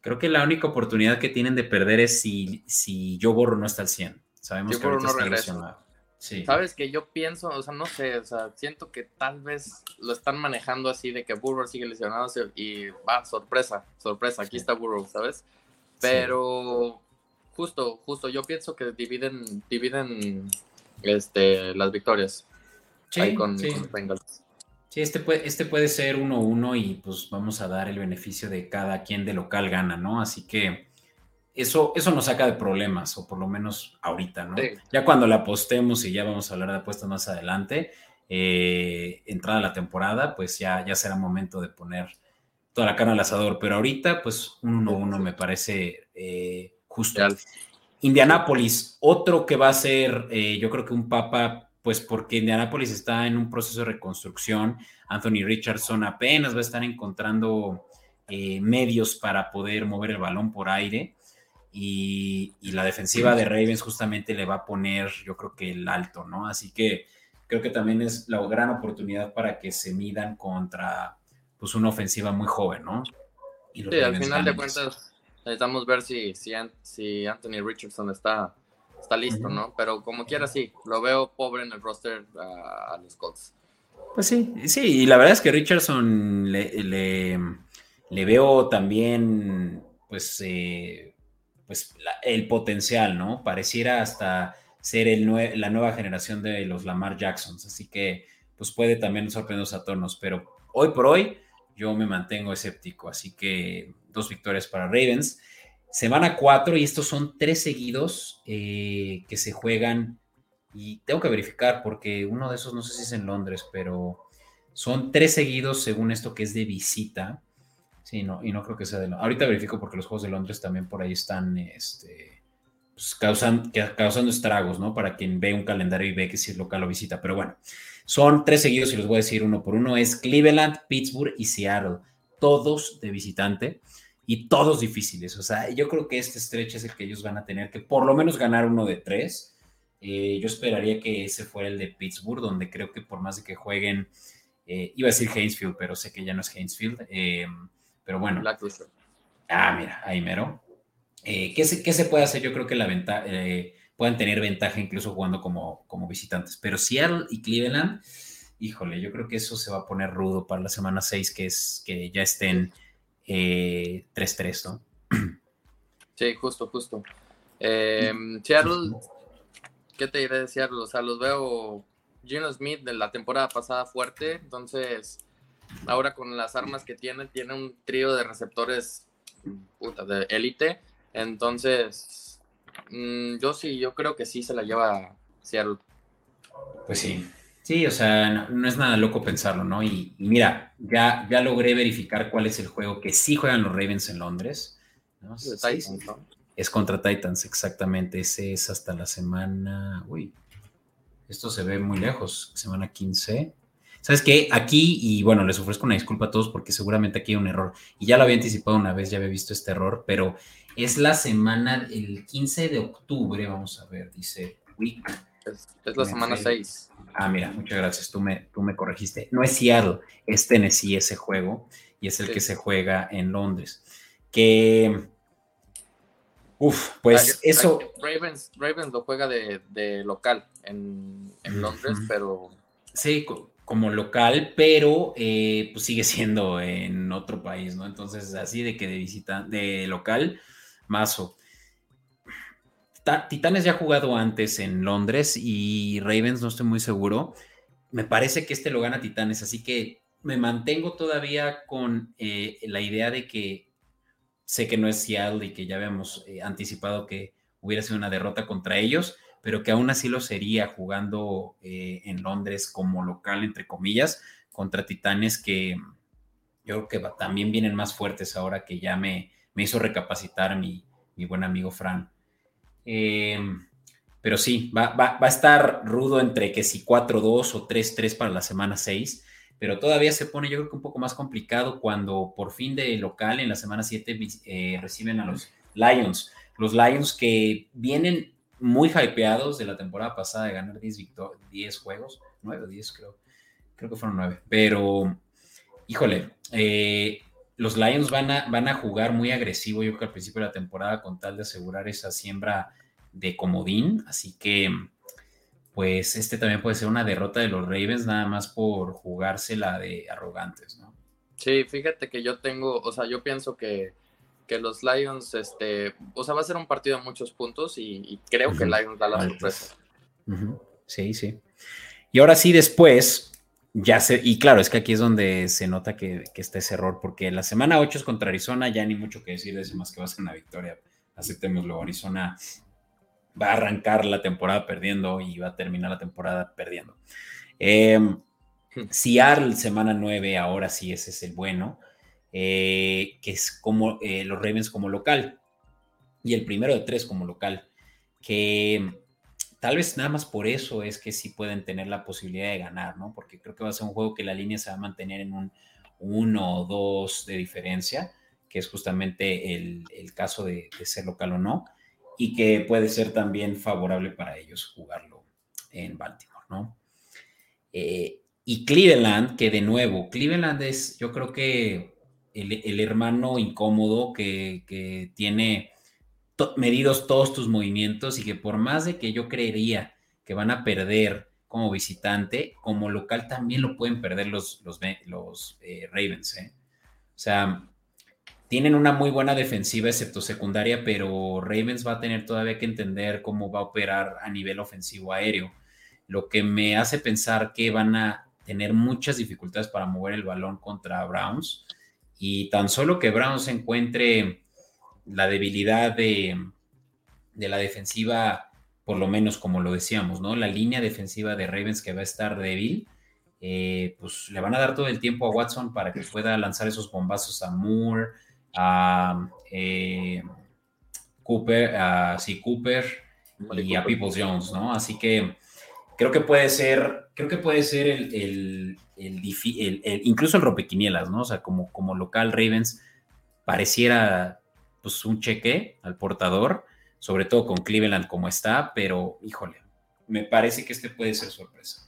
Creo que la única oportunidad que tienen de perder es si, si Joe Borro no está al 100. Sabemos que ahorita está lesionado. Sabes que yo pienso, o sea, no sé, o sea, siento que tal vez lo están manejando así de que Burrow sigue lesionado y va, sorpresa, sorpresa, aquí está Burrow, ¿sabes? Pero justo, justo, yo pienso que dividen, dividen este, las victorias sí, con, sí. Sí, este puede, este puede ser 1-1 y pues vamos a dar el beneficio de cada quien de local gana, ¿no? Así que eso, eso nos saca de problemas, o por lo menos ahorita, ¿no? Ya cuando la apostemos y ya vamos a hablar de apuestas más adelante, eh, entrada la temporada, pues ya, ya será momento de poner toda la carne al asador, pero ahorita, pues un 1-1 me parece eh, justo. Indianápolis, otro que va a ser, eh, yo creo que un papa, pues porque Indianápolis está en un proceso de reconstrucción, Anthony Richardson apenas va a estar encontrando medios para poder mover el balón por aire y, la defensiva de Ravens justamente le va a poner, yo creo que el alto, ¿no? Así que creo que también es la gran oportunidad para que se midan contra pues una ofensiva muy joven, ¿no? Y sí, al final de cuentas necesitamos ver si, si, si Anthony Richardson está, está listo, ¿no? Pero como quiera, sí, lo veo pobre en el roster a, los Colts. Pues sí, sí, y la verdad es que Richardson le, le, le veo también, pues, eh, pues el potencial, ¿no? Pareciera hasta ser el la nueva generación de los Lamar Jacksons, así que pues puede también sorprendernos a tonos, pero hoy por hoy yo me mantengo escéptico, así que dos victorias para Ravens. Semana cuatro y estos son tres seguidos eh, que se juegan y tengo que verificar porque uno de esos no sé si es en Londres, pero son tres seguidos según esto que es de visita. Sí, no, y no creo que sea de Londres. Ahorita verifico porque los Juegos de Londres también por ahí están este, pues, causando estragos, ¿no? Para quien ve un calendario y ve que si es local o visita. Pero bueno, son tres seguidos y los voy a decir uno por uno. Es Cleveland, Pittsburgh y Seattle. Todos de visitante y todos difíciles. O sea, yo creo que este stretch es el que ellos van a tener que por lo menos ganar uno de tres. Eh, yo esperaría que ese fuera el de Pittsburgh, donde creo que por más de que jueguen, eh, iba a decir Hainesfield, pero sé que ya no es Hainesfield. Eh, pero bueno. Ah, mira, ahí mero. Eh, ¿qué, se, ¿qué, se, puede hacer? Yo creo que la ventaja, eh, pueden tener ventaja incluso jugando como, como visitantes. Pero Seattle y Cleveland, híjole, yo creo que eso se va a poner rudo para la semana 6, que es que ya estén 3-3, eh, ¿no? Sí, justo, justo. Seattle, ¿qué te diré de Seattle? O sea, los veo Gino Smith de la temporada pasada fuerte, entonces ahora con las armas que tiene, tiene un trío de receptores puta, de élite. Entonces, mm, yo sí, yo creo que sí se la lleva Seattle. Pues sí. Sí, o sea, no, es nada loco pensarlo, ¿no? Y, mira, ya, ya logré verificar cuál es el juego que sí juegan los Ravens en Londres. ¿no? Es contra Titans, exactamente. Ese es hasta la semana. Uy, esto se ve muy lejos. Semana 15. ¿Sabes qué? Aquí, y bueno, les ofrezco una disculpa a todos porque seguramente aquí hay un error. Y ya lo había anticipado una vez, ya había visto este error, pero es la semana, el 15 de octubre, vamos a ver, dice week. Es, la semana 6. Ah, mira, muchas gracias, tú me, tú me corregiste. No es Seattle, es Tennessee ese juego, y es el que se juega en Londres. Que... Uf, pues eso... Ravens, Ravens lo juega de, local en, Londres, pero... Sí, como local, pero eh, pues sigue siendo en otro país, ¿no? Entonces, así de que de visita, de local, mazo. Titanes ya ha jugado antes en Londres y Ravens no estoy muy seguro. Me parece que este lo gana Titanes, así que me mantengo todavía con eh, la idea de que sé que no es Seattle y que ya habíamos eh, anticipado que hubiera sido una derrota contra ellos, pero que aún así lo sería jugando eh, en Londres como local, entre comillas, contra Titanes que yo creo que también vienen más fuertes ahora que ya me, me hizo recapacitar mi, mi buen amigo Fran. pero sí, va, va, va, a estar rudo entre que si 4-2 o 3-3 para la semana 6 pero todavía se pone yo creo que un poco más complicado cuando por fin de local en la semana 7 eh, reciben a los Lions. Los Lions que vienen muy hypeados de la temporada pasada de ganar 10, 10 juegos, 9 o 10 creo, creo que fueron 9, pero híjole, eh, los Lions van a, van a jugar muy agresivo yo creo que al principio de la temporada con tal de asegurar esa siembra de comodín, así que pues este también puede ser una derrota de los Ravens nada más por jugársela de arrogantes, ¿no? Sí, fíjate que yo tengo, o sea, yo pienso que, los Lions, este, o sea, va a ser un partido de muchos puntos y, creo que Lions da la sorpresa. Sí, sí. Y ahora sí, después, ya sé, y claro, es que aquí es donde se nota que, está ese error, porque la semana 8 es contra Arizona, ya ni mucho que decir de eso, más que va a ser una victoria. Aceptémoslo, Arizona va a arrancar la temporada perdiendo y va a terminar la temporada perdiendo. Eh, Seattle, semana 9, ahora sí, ese es el bueno, eh, que es como eh, los Ravens como local. Y el primero de tres como local, que tal vez nada más por eso es que sí pueden tener la posibilidad de ganar, ¿no? Porque creo que va a ser un juego que la línea se va a mantener en un 1 o 2 de diferencia, que es justamente el, caso de, de, ser local o no y que puede ser también favorable para ellos jugarlo en Baltimore, ¿no? Eh, y Cleveland, que de nuevo, Cleveland es, yo creo que el, hermano incómodo que, tiene medidos todos tus movimientos y que por más de que yo creería que van a perder como visitante, como local también lo pueden perder los, los, eh, Ravens, ¿eh? O sea, tienen una muy buena defensiva, excepto secundaria, pero Ravens va a tener todavía que entender cómo va a operar a nivel ofensivo aéreo, lo que me hace pensar que van a tener muchas dificultades para mover el balón contra Browns y tan solo que Browns encuentre la debilidad de, la defensiva, por lo menos como lo decíamos, ¿no? La línea defensiva de Ravens que va a estar débil, eh, pues le van a dar todo el tiempo a Watson para que pueda lanzar esos bombazos a Moore, a eh, Cooper, a sí, Cooper y a Peoples Jones, ¿no? Así que creo que puede ser, creo que puede ser el, incluso el rompequinielas, ¿no? O sea, como, como local Ravens pareciera pues un cheque al portador, sobre todo con Cleveland como está, pero híjole, me parece que este puede ser sorpresa.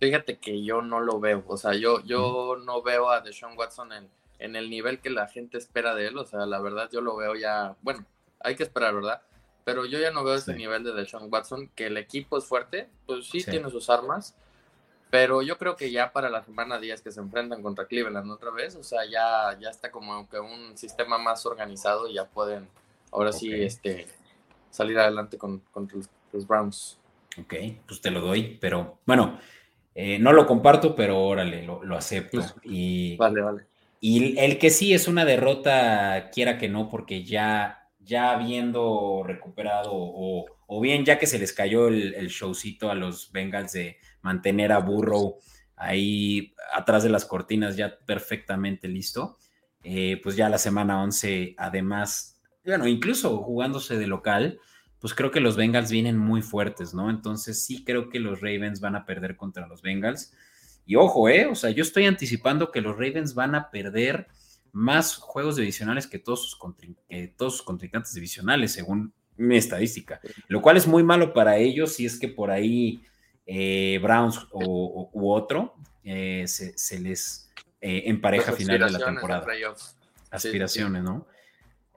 Fíjate que yo no lo veo, o sea, yo, yo no veo a Deshaun Watson en, en el nivel que la gente espera de él. O sea, la verdad yo lo veo ya, bueno, hay que esperar, ¿verdad? Pero yo ya no veo ese nivel de Deshaun Watson, que el equipo es fuerte, pues sí, tiene sus armas, pero yo creo que ya para la semana 10 que se enfrentan contra Cleveland otra vez, o sea, ya, ya está como que un sistema más organizado y ya pueden ahora sí este, salir adelante con, los, Browns. Ok, pues te lo doy, pero bueno, eh, no lo comparto, pero órale, lo, lo acepto. Pues, y, vale, vale. Y el que sí es una derrota, quiera que no, porque ya, ya habiendo recuperado, o, bien ya que se les cayó el, showcito a los Bengals de mantener a Burrow ahí atrás de las cortinas ya perfectamente listo, eh, pues ya la semana 11, además, bueno, incluso jugándose de local, pues creo que los Bengals vienen muy fuertes, ¿no? Entonces sí creo que los Ravens van a perder contra los Bengals. Y ojo, ¿eh? O sea, yo estoy anticipando que los Ravens van a perder más juegos divisionales que todos sus, todos sus contrincantes divisionales, según mi estadística. Lo cual es muy malo para ellos si es que por ahí eh, Browns o, u otro eh, se, les eh, empareja a final de la temporada. Aspiraciones, ¿no?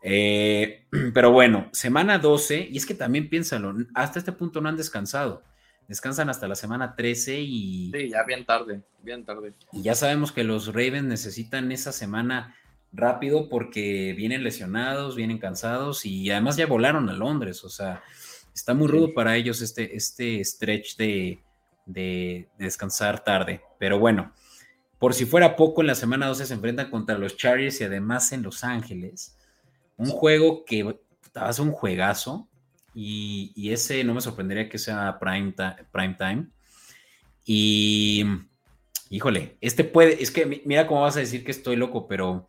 pero bueno, semana 12, y es que también piénsalo, hasta este punto no han descansado. Descansan hasta la semana 13 y... Sí, ya bien tarde, bien tarde. Y ya sabemos que los Ravens necesitan esa semana rápido porque vienen lesionados, vienen cansados y además ya volaron a Londres, o sea, está muy rudo para ellos este, este stretch de, de, descansar tarde. Pero bueno, por si fuera poco, en la semana 12 se enfrentan contra los Chargers y además en Los Ángeles. Un juego que va a ser un juegazo y, y, ese no me sorprendería que sea prime, prime time. Y híjole, este puede, es que mira cómo vas a decir que estoy loco, pero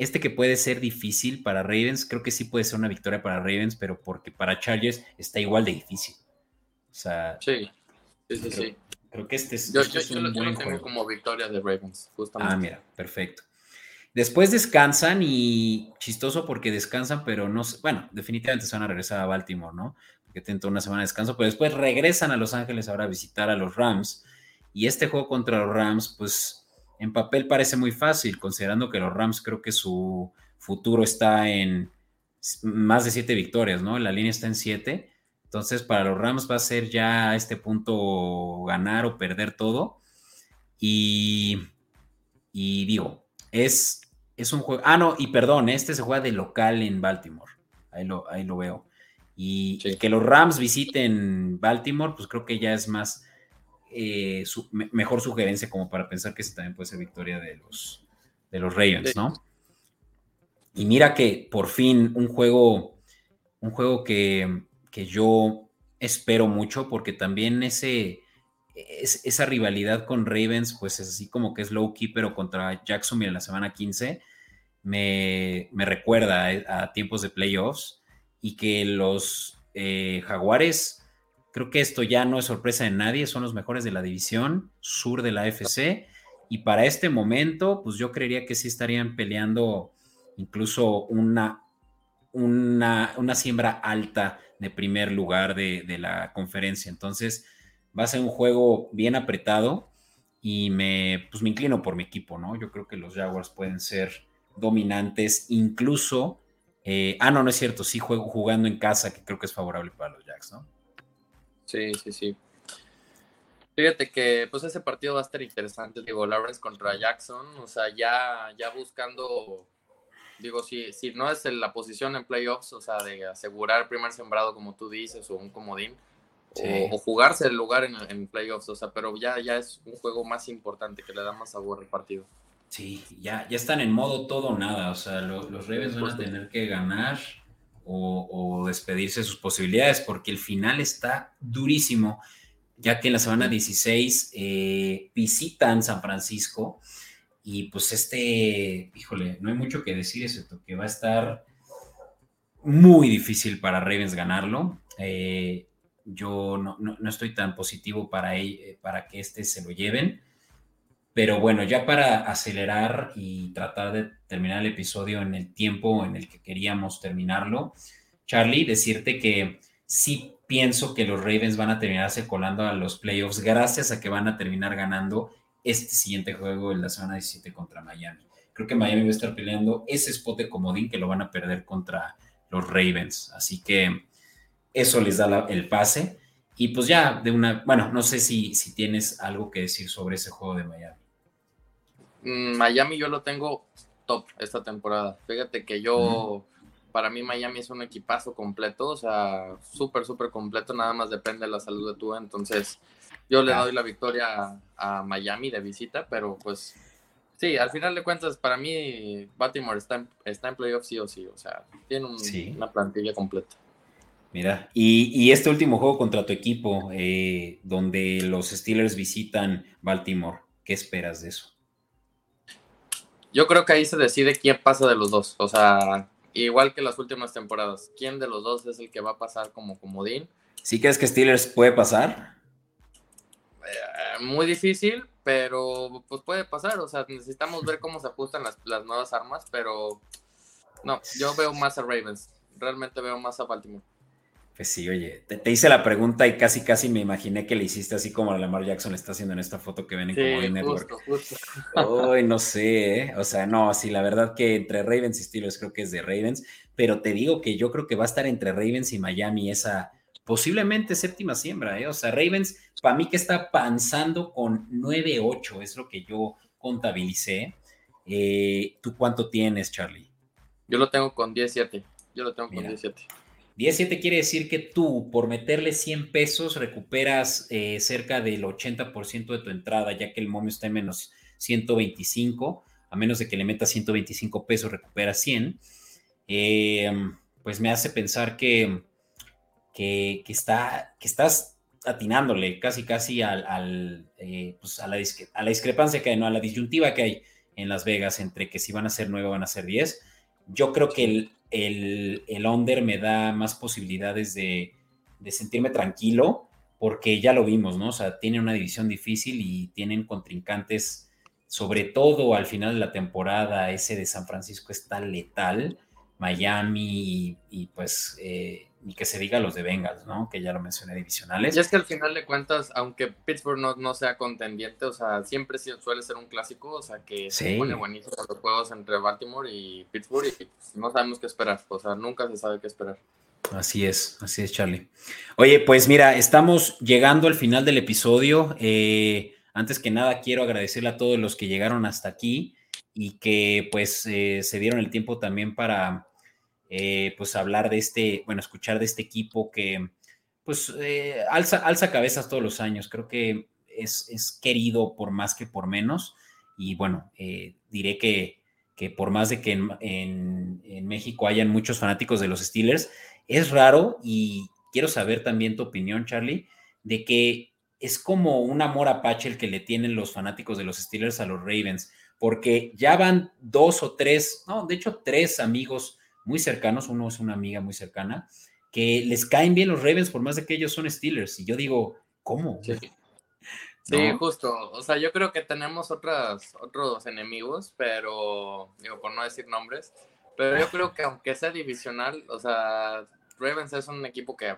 este que puede ser difícil para Ravens, creo que sí puede ser una victoria para Ravens, pero porque para Chargers está igual de difícil. O sea, sí, sí, sí. Creo, creo que este es, yo, este yo, lo, tengo como victoria de Ravens, justamente. Ah, mira, perfecto. Después descansan y chistoso porque descansan, pero no, bueno, definitivamente se van a regresar a Baltimore, ¿no? Porque tienen toda una semana de descanso, pero después regresan a Los Ángeles ahora a visitar a los Rams. Y este juego contra los Rams, pues en papel parece muy fácil, considerando que los Rams creo que su futuro está en más de siete victorias, ¿no? La línea está en siete. Entonces, para los Rams va a ser ya a este punto ganar o perder todo. Y, y digo, es, es un juego. Ah, no, y perdón, este se juega de local en Baltimore. Ahí lo, ahí lo veo. Y que los Rams visiten Baltimore, pues creo que ya es más eh, mejor sugerencia como para pensar que ese también puede ser victoria de los, de los Ravens, ¿no? Y mira que por fin un juego, un juego que, que yo espero mucho, porque también ese, esa rivalidad con Ravens, pues es así como que es low key, pero contra Jacksonville en la semana 15, me, me recuerda a, tiempos de playoffs y que los eh, Jaguares Creo que esto ya no es sorpresa de nadie, son los mejores de la división sur de la FC y para este momento, pues yo creería que sí estarían peleando incluso una, una, una siembra alta de primer lugar de, de, la conferencia. Entonces, va a ser un juego bien apretado y me, pues me inclino por mi equipo, ¿no? Yo creo que los Jaguars pueden ser dominantes, incluso, eh, ah, no, no es cierto, sí juego jugando en casa, que creo que es favorable para los Jacks, ¿no? Sí, sí, sí. Fíjate que pues ese partido va a estar interesante, digo, Lawrence contra Jackson, o sea, ya, ya buscando, digo, si, si no es la posición en playoffs, o sea, de asegurar primer sembrado como tú dices, o un comodín, o, jugarse el lugar en, en, playoffs, o sea, pero ya, ya es un juego más importante que le da más sabor al partido. Sí, ya, ya están en modo todo o nada, o sea, los Ravens van a tener que ganar o, despedirse de sus posibilidades, porque el final está durísimo, ya que en la semana 16 eh, visitan San Francisco y pues este, híjole, no hay mucho que decir, excepto que va a estar muy difícil para Ravens ganarlo. Eh, yo no, no, estoy tan positivo para, para que este se lo lleven. Pero bueno, ya para acelerar y tratar de terminar el episodio en el tiempo en el que queríamos terminarlo, Charlie, decirte que sí pienso que los Ravens van a terminarse colando a los playoffs gracias a que van a terminar ganando este siguiente juego en la semana 17 contra Miami. Creo que Miami va a estar peleando ese spot de comodín que lo van a perder contra los Ravens. Así que eso les da el pase. Y pues ya de una, bueno, no sé si, si tienes algo que decir sobre ese juego de Miami. Mm, Miami yo lo tengo top esta temporada. Fíjate que yo, para mí Miami es un equipazo completo, o sea, súper, súper completo, nada más depende de la salud de tú. Entonces, yo le doy la victoria a, Miami de visita, pero pues sí, al final de cuentas, para mí Baltimore está en, está en playoff sí o sí, o sea, tiene una plantilla completa. Mira, y, este último juego contra tu equipo, eh, donde los Steelers visitan Baltimore, ¿qué esperas de eso? Yo creo que ahí se decide quién pasa de los dos. O sea, igual que las últimas temporadas. ¿Quién de los dos es el que va a pasar como comodín? ¿Sí crees que Steelers puede pasar? Eh, muy difícil, pero pues puede pasar. O sea, necesitamos ver cómo se ajustan las, las nuevas armas, pero no, yo veo más a Ravens. Realmente veo más a Baltimore. Pues sí, oye, te, hice la pregunta y casi casi me imaginé que le hiciste así como Lamar Jackson le está haciendo en esta foto que ven en sí, Network. Uy, no sé, ¿eh? o sea, no, sí, la verdad que entre Ravens y Steelers creo que es de Ravens, pero te digo que yo creo que va a estar entre Ravens y Miami esa posiblemente séptima siembra, ¿eh? O sea, Ravens, para mí que está panzando con 9-8, es lo que yo contabilicé. Eh, ¿Tú cuánto tienes, Charlie? Yo lo tengo con 17. Yo lo tengo con 17. 10-7 quiere decir que tú, por meterle 100 pesos, recuperas eh, cerca del 80% de tu entrada, ya que el momio está en menos 125. A menos de que le metas 125 pesos, recuperas 100. Em, pues me hace pensar que, que, está, que estás atinándole casi, casi al, eh, pues a, la a, la discrepancia que hay, ¿no? a la disyuntiva que hay en Las Vegas entre que si van a ser 9 o van a ser 10. Yo creo que el, el, el under me da más posibilidades de, sentirme tranquilo, porque ya lo vimos, ¿no? O sea, tienen una división difícil y tienen contrincantes, sobre todo al final de la temporada, ese de San Francisco está letal, Miami y, pues eh, y que se diga los de Bengals, ¿no? Que ya lo mencioné, divisionales. Y es que al final de cuentas, aunque Pittsburgh no, no sea contendiente, o sea, siempre suele ser un clásico, o sea, que se pone buenísimo los juegos entre Baltimore y Pittsburgh y pues, no sabemos qué esperar, o sea, nunca se sabe qué esperar. Así es, así es, Charlie. Oye, pues mira, estamos llegando al final del episodio. Eh, antes que nada, quiero agradecerle a todos los que llegaron hasta aquí y que pues eh, se dieron el tiempo también para eh, pues hablar de este, bueno, escuchar de este equipo que pues eh, alza, alza cabezas todos los años. Creo que es, querido por más que por menos. Y bueno, eh, diré que, que, por más de que en, en, México hayan muchos fanáticos de los Steelers, es raro y quiero saber también tu opinión, Charlie, de que es como un amor apache el que le tienen los fanáticos de los Steelers a los Ravens, porque ya van dos o tres, no, de hecho tres amigos muy cercanos, uno es una amiga muy cercana, que les caen bien los Ravens por más de que ellos son Steelers. Y yo digo, ¿cómo? Sí, justo. O sea, yo creo que tenemos otras, otros enemigos, pero, digo, por no decir nombres, pero yo creo que aunque sea divisional, o sea, Ravens es un equipo que,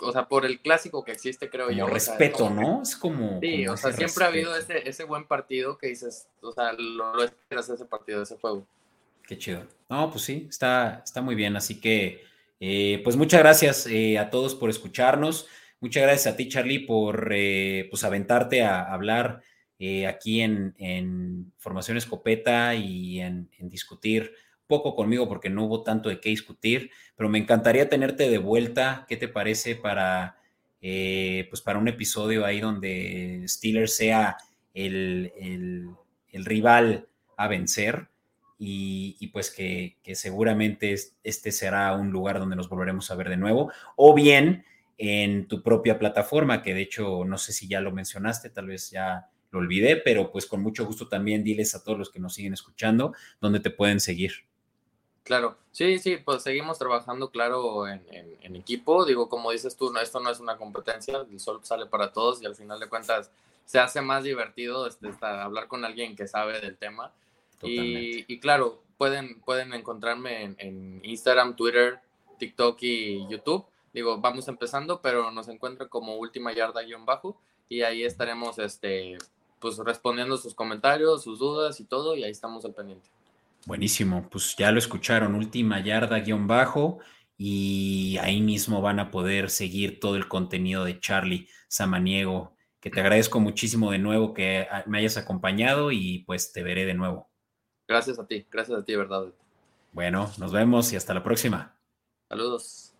o sea, por el clásico que existe, creo yo. respeto, ¿no? Es como. Sí, o sea, siempre ha habido ese, ese buen partido que dices, o sea, lo, lo esperas ese partido, ese juego. Qué chido. No, pues sí, está, está muy bien. Así que, eh, pues muchas gracias eh, a todos por escucharnos. Muchas gracias a ti, Charlie, por eh, pues aventarte a hablar aquí en, Formación Escopeta y en, discutir poco conmigo porque no hubo tanto de qué discutir, pero me encantaría tenerte de vuelta. ¿Qué te parece para, pues para un episodio ahí donde Steelers sea el, el rival a vencer? Y, pues que, seguramente este será un lugar donde nos volveremos a ver de nuevo, o bien en tu propia plataforma, que de hecho no sé si ya lo mencionaste, tal vez ya lo olvidé, pero pues con mucho gusto también diles a todos los que nos siguen escuchando dónde te pueden seguir. Claro, sí, sí, pues seguimos trabajando, claro, en, equipo. Digo, como dices tú, no, esto no es una competencia, el sol sale para todos y al final de cuentas se hace más divertido este, hablar con alguien que sabe del tema y, claro, pueden, pueden encontrarme en, Instagram, Twitter, TikTok y YouTube. Digo, vamos empezando, pero nos encuentran como última yarda guion bajo y ahí estaremos este, pues respondiendo sus comentarios, sus dudas y todo, y ahí estamos al pendiente. Buenísimo, pues ya lo escucharon, última yarda guion bajo, y ahí mismo van a poder seguir todo el contenido de Charlie Samaniego, que te agradezco muchísimo de nuevo que me hayas acompañado y pues te veré de nuevo. Gracias a ti, gracias a ti, verdad. Bueno, nos vemos y hasta la próxima. Saludos.